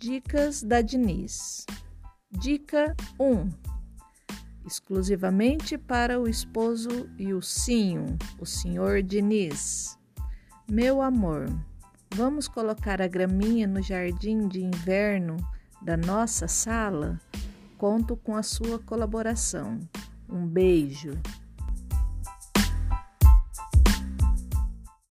Dicas da Diniz. Dica 1. Exclusivamente para o esposo e o sim, o senhor Diniz. Meu amor, vamos colocar a graminha no jardim de inverno da nossa sala? Conto com a sua colaboração. Um beijo.